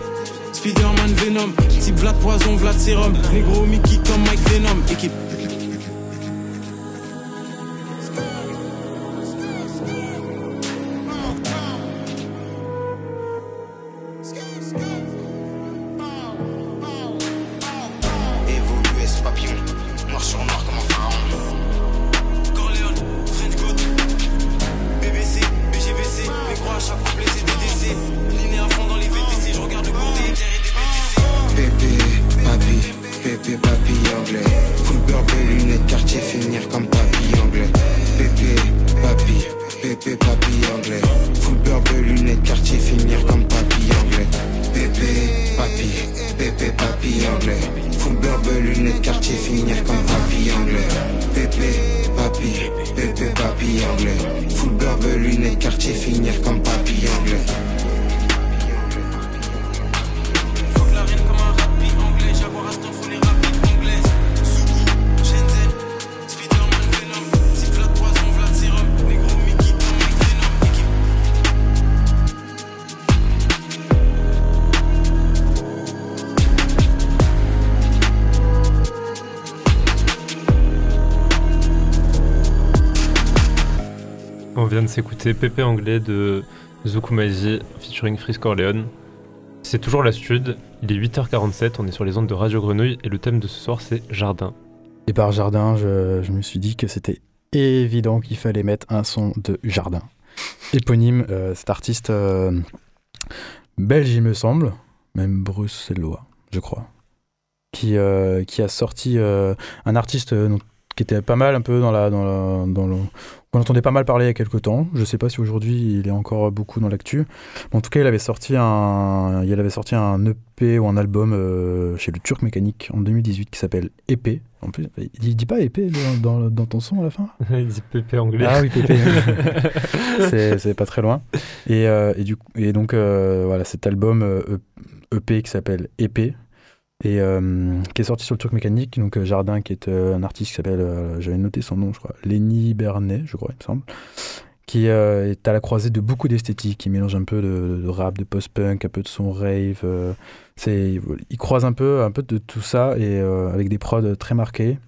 Spider-Man Venom, type Vlad Poison, Vlad Serum. Négro Mickey comme Mike Venom. Équipe. S'écouter Pépé anglais de Zukumazi featuring Frisk Corleone. C'est toujours la Stud, il est 8h47, on est sur les ondes de Radio Grenouille et le thème de ce soir c'est jardin. Et par jardin, je, me suis dit que c'était évident qu'il fallait mettre un son de jardin. Éponyme, euh, cet artiste euh, belge, il me semble, même bruxellois, je crois, qui, euh, qui a sorti un artiste donc, qui était pas mal un peu dans la. Dans la dans le, qu'on entendait pas mal parler il y a quelques temps. Je sais pas si aujourd'hui il est encore beaucoup dans l'actu. En tout cas, il avait sorti un, il avait sorti un EP ou un album euh, chez le Turc Mécanique en 2018 qui s'appelle Épée. En plus, il dit pas épée dans, dans, dans ton son à la fin? [LAUGHS] Il dit Pépé anglais. Ah oui, Pépé. [LAUGHS] c'est, pas très loin. Et, euh, et, du, coup- et donc, euh, voilà, cet album EP qui s'appelle Épée, et euh, qui est sorti sur le Turc Mécanique, donc euh, Jardin, qui est euh, un artiste qui s'appelle, j'avais noté son nom, je crois, Lenny Bernet, je crois, il me semble, qui est à la croisée de beaucoup d'esthétiques, qui mélange un peu de, rap, de post-punk, un peu de son rave. c'est, il croise un peu, un peu de tout ça, et avec des prods très marqués.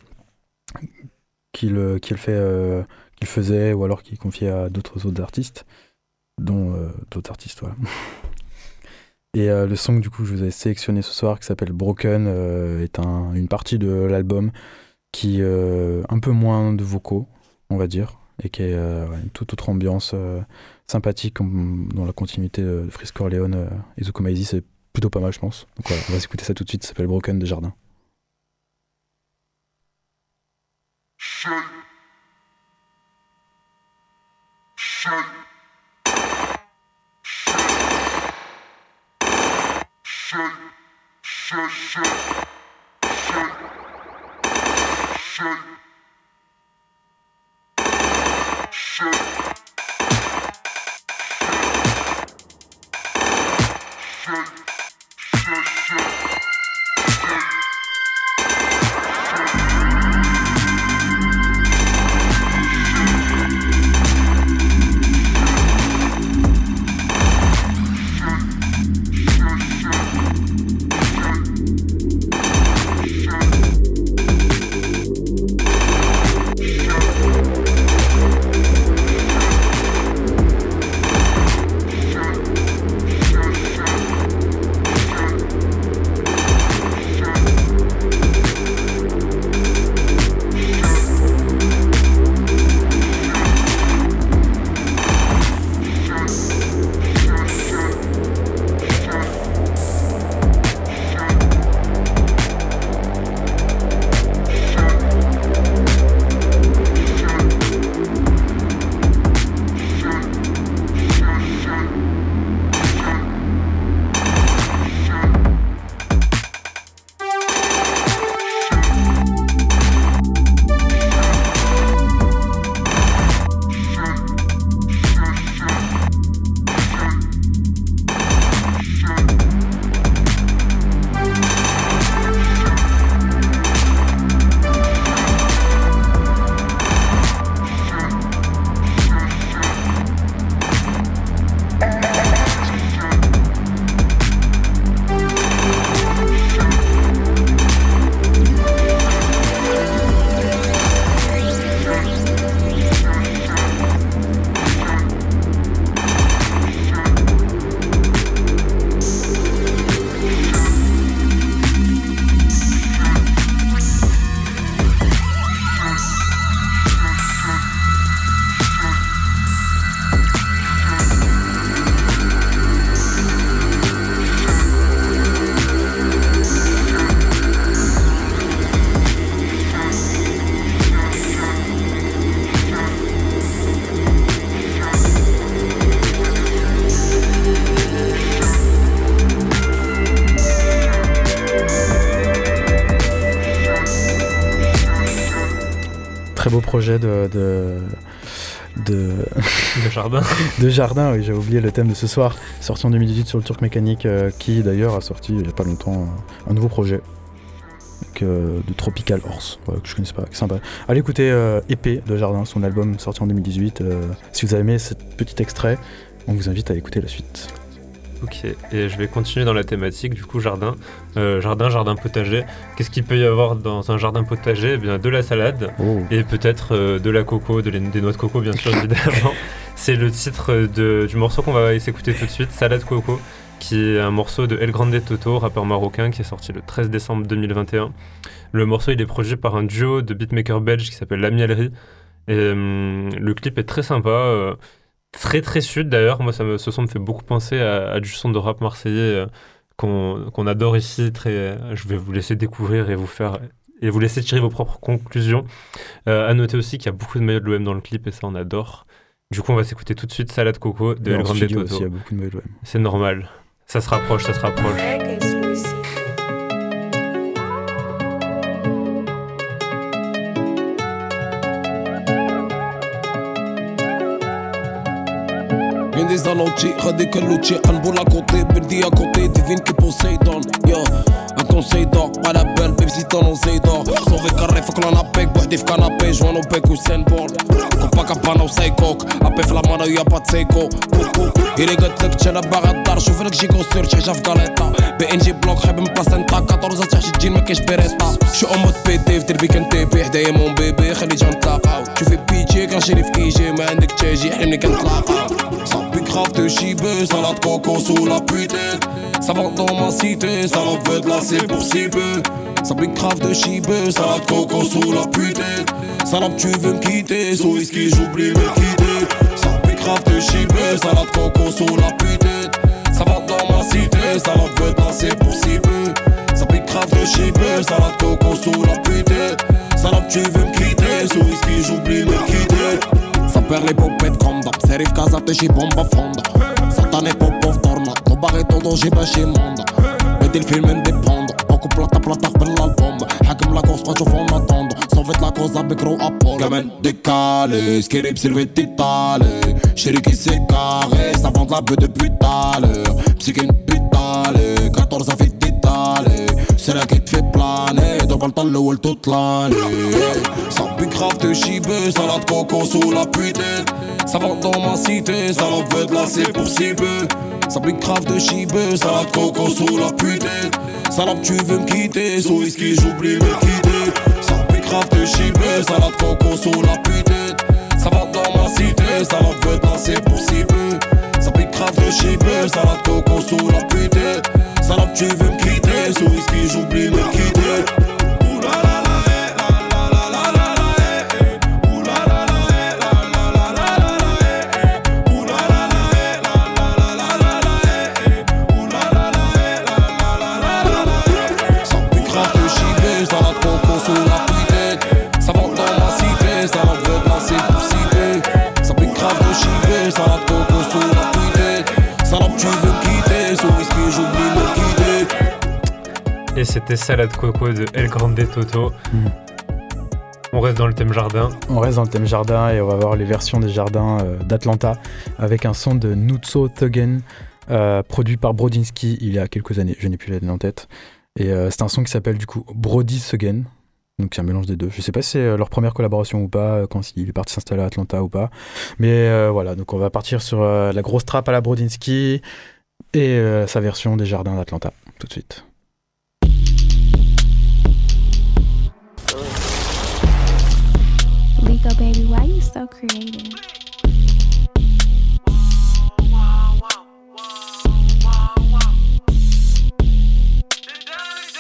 qu'il qu'il fait, qu'il faisait ou alors qu'il confiait à d'autres autres artistes, dont d'autres artistes, voilà. [LAUGHS] Et euh, le son que du coup je vous ai sélectionné ce soir, qui s'appelle Broken, euh, est un- une partie de l'album qui euh, un peu moins de vocaux, on va dire, et qui est euh, une toute autre ambiance sympathique dans la continuité de Frisk Corleone et Zuko Maizi, c'est plutôt pas mal, je pense. Donc voilà, on va s'écouter ça tout de suite. Ça s'appelle Broken de Jardin. Très beau projet de. de... De, De Jardin. [LAUGHS] de Jardin, oui, j'ai oublié le thème de ce soir, sorti en 2018 sur le Turc Mécanique, euh, qui d'ailleurs a sorti il n'y a pas longtemps un nouveau projet avec, euh, de Tropical Horse, que je connaissais pas, qui est sympa. Allez écouter euh, Épée de Jardin, son album sorti en 2018. euh, si vous avez aimé ce petit extrait, on vous invite à écouter la suite. Ok, et je vais continuer dans la thématique, du coup, jardin. Euh, jardin, jardin potager. Qu'est-ce qu'il peut y avoir dans un jardin potager? Eh bien, de la salade Oh. et peut-être euh, de la coco, de des noix de coco, bien sûr, [LAUGHS] évidemment. C'est le titre de- du morceau qu'on va s'écouter tout de suite, Salade Coco, qui est un morceau de El Grande Toto, rappeur marocain, qui est sorti le 13 décembre 2021. Le morceau, il est produit par un duo de beatmakers belges qui s'appelle La Mielerie. Et hum, le clip est très sympa. euh, Très très sud d'ailleurs, moi ça me, ce son me fait beaucoup penser à, à du son de rap marseillais euh, qu'on qu'on adore ici. Très, je vais vous laisser découvrir et vous faire et vous laisser tirer vos propres conclusions. Euh, à noter aussi qu'il y a beaucoup de maillots de l'OM dans le clip et ça on adore. Du coup on va s'écouter tout de suite Salade Coco de El Grande Toto. aussi, il y a beaucoup de maillots de l'OM. C'est normal. Ça se rapproche, ça se rapproche. Alantis, Radé Kalouchi, Anboul à côté, Berdi à côté, divine que Poseidon. Yo, un conseil d'or, pas la belle, même si ton oseille d'or. Sauvé carré, faut que l'on appelle, boire des canapé, joint au bec ou sandboard. Copacabana ou Saikok, appelle la mano, y'a pas de seiko. Coucou, il est gâté que la barre d'art, شوف لك جيكو سير تحجة في غاليطا بي ان جي بلوك خايب من بلاسنتا 14 تحت الجين ما كاينش بيريستا شو ام مود بي دي في دربي كنتيبي حدايا مون بيبي خلي جا نتلاقاو شوفي بيجي كنشري في ايجي ما عندك تاجي حلمني كنتلاقاو صاحبي grave de chibeux, salade coco sous la putain. Ça vend dans ma cité, ça en veut de la c'est pour si peu. Ça pique grave de chibeux, salade coco sous la putain. Salade, tu veux me quitter, sous whisky, j'oublie me quitter. Ça pique grave de chibeux, salade coco sous la putain. Ça vend dans ma cité, salade veut c'est pour si peu. Ça pique grave de chibeux, salade coco sous la putain. Salade, tu veux me quitter, sous whisky, j'oublie me quitter. Ça perd les popettes comme d'hab Serif casa te și bomba fonda Satane popov tornat No bagay todo și bă și monda Vedi il film independo Poco plata plata per l'album حاكم la cause faccio fond attendo Sovet la cosa becro Apollo Gamin décalé Skirip silvet titale Chéri qui s'est carré Ça vend la bœuf depuis tout à l'heure Psykin pitale 14 fait titale C'est là qui te fait planer Dans le temps le wall toute l'année Ça pique grave de chibeux Salade coco sous la putain Ça vend dans ma cité Ça en veut de la c'est pour si peu Ça pique grave de chibeux Salade coco sous la putain Salade tu veux me quitter Sous whisky j'oublie me quitter. Ça pique grave de chibeux Salade coco sous la putain Ça vend dans ma cité en veut c'est pour si peu Ça pique grave de chibeux Salade coco sous la putain Salade tu veux me quitter Sous whisky j'oublie me quitter Et c'était Salade Coco de El Grande Toto. On reste dans le thème jardin. On reste dans le thème jardin et on va voir les versions des jardins euh, d'Atlanta avec un son de Nutso Thuggen euh, produit par Brodinski il y a quelques années. Je n'ai plus en tête. Et euh, c'est un son qui s'appelle du coup Brody Thuggen. Donc c'est un mélange des deux. Je sais pas si c'est euh, leur première collaboration ou pas, quand il est parti s'installer à Atlanta ou pas. Mais voilà, donc on va partir sur la grosse trappe à la Brodinski et sa version des jardins d'Atlanta tout de suite. Rico, baby, why you so creative?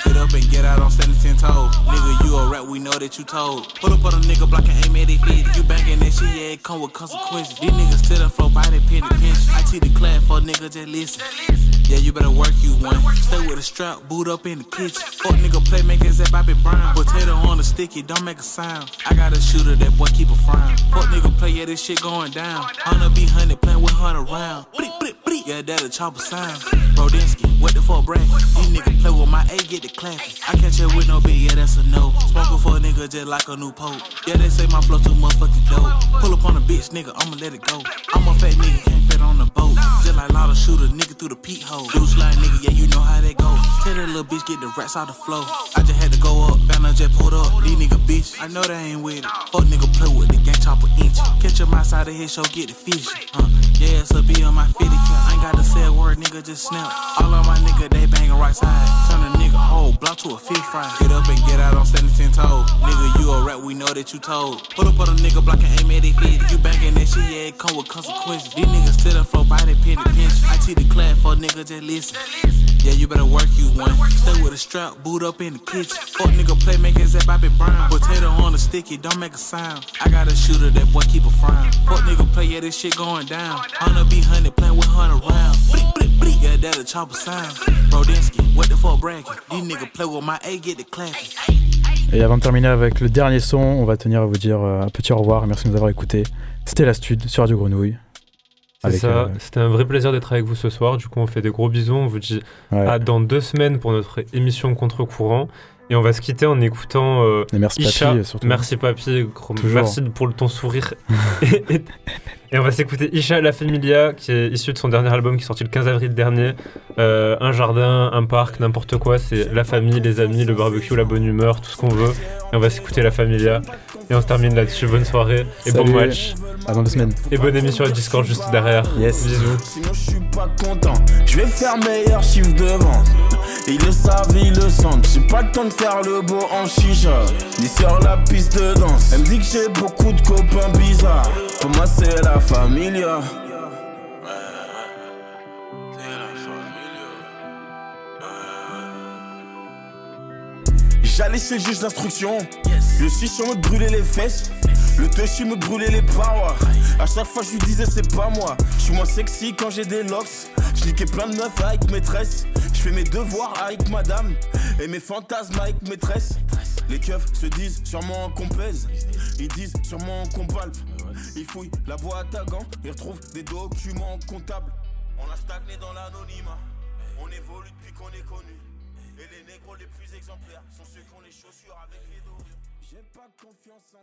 Get up and get out on 17 toes. Nigga, you a rat, we know that you told. Put up on a nigga block and aim at it feet. You banging that shit, yeah, it come with consequences. These niggas still the flow by the penny pinch. I teach the class for nigga, just listen. Yeah, you better work you one. Stay with a strap, boot up in the kitchen. Fuck nigga playmakers at Bobby Brown. Potato on the sticky, don't make a sound. I got a shooter, that boy keep a frown. Fuck nigga play, yeah, this shit going down. Hunter be hunted, playing with Hunter round. Bleep, bleep. Yeah, that a chopper sound. Brodinsky, what the fuck bracket? These niggas play with my A, get the clapping. I can't chill with no bitch, yeah, that's a no. Smoking for a nigga just like a new pope. Yeah, they say my flow too motherfucking dope. Pull up on a bitch, nigga, I'ma let it go. I'm a fat nigga, can't fit on the boat. Just like Lotta shooter, nigga through the peak hole. Loose like nigga, yeah, you know how they go. Tell that little bitch, get the rats out the flow. I just had to go up, found her just pulled up. These nigga bitch, I know they ain't with it. Fuck nigga play with the gang chopper inch. Catch him outside of his show, get the fish. Huh? Yeah, it's a B on my 50 count. Ain't got to say a word, nigga, just snap. All of my nigga, they banging right side. Turn a nigga whole block to a fish fry. Get up and get out on 17 toes. Nigga, you a rat, we know that you told. Put up on a nigga block and aim at it feet. You banging that shit, yeah, it come with consequences. These niggas still the flow by the penny pinch. I teach the class for nigga, just listen. Yeah, you better work you one. Stay with a strap, boot up in the kitchen. Fuck nigga playmakers at Bobby Brown. Potato on the sticky, don't make a sound. I got a shooter, that boy keep a frown. Fuck nigga play, yeah, this shit going down. Hunter be hunted, playing with Hunter round. Bleep, bleep, bleep. Yeah, that a chopper sound. Brodinsky, what the fuck bragging? These niggas play with my A, get the clapping. Et avant de terminer avec le dernier son, on va tenir à vous dire euh, un petit au revoir et merci de nous avoir écoutés. C'était la Stud sur Radio Grenouille. C'est ça, euh, c'était un vrai plaisir d'être avec vous ce soir. Du coup, on fait des gros bisous. On vous dit Ouais. à dans deux semaines pour notre émission Contre-courant. Et on va se quitter en écoutant euh, Et merci, Isha. papy, surtout. Merci papy, gros- merci pour ton sourire. et, [LAUGHS] et- et on va s'écouter Isha La Familia, qui est issu de son dernier album qui est sorti le 15 avril dernier. Euh, un jardin, un parc, n'importe quoi. C'est la famille, les amis, le barbecue, la bonne humeur, tout ce qu'on veut. Et on va s'écouter La Familia. Et on se termine là-dessus. Bonne soirée et bon match. À dans deux semaines. Et bonne émission à Discord juste derrière. Yes. Bisous. Sinon je suis pas content. Je vais faire meilleur chiffre de vente. Ils le savent, ils le sentent. J'ai pas le temps de faire le beau en chicha. Ni sur la piste de danse. Elle me dit que j'ai beaucoup de copains bizarres. Pour moi, c'est la familia. J'allais chez le juge d'instruction. Le chichon me brûlait les fesses. Le touchy me brûlait les parois. À chaque fois, je lui disais, c'est pas moi. Je suis moins sexy quand j'ai des locks. Je plein de meufs avec maîtresse. Je fais mes devoirs avec madame. Et mes fantasmes avec maîtresse. Les keufs se disent sûrement qu'on pèse. Ils disent sûrement qu'on palpe. Ils fouillent la boîte à gants. Ils retrouvent des documents comptables. On a stagné dans l'anonymat. On évolue depuis qu'on est connu. Et les négros les plus exemplaires sont ceux qui ont les chaussures avec les dos. J'ai pas confiance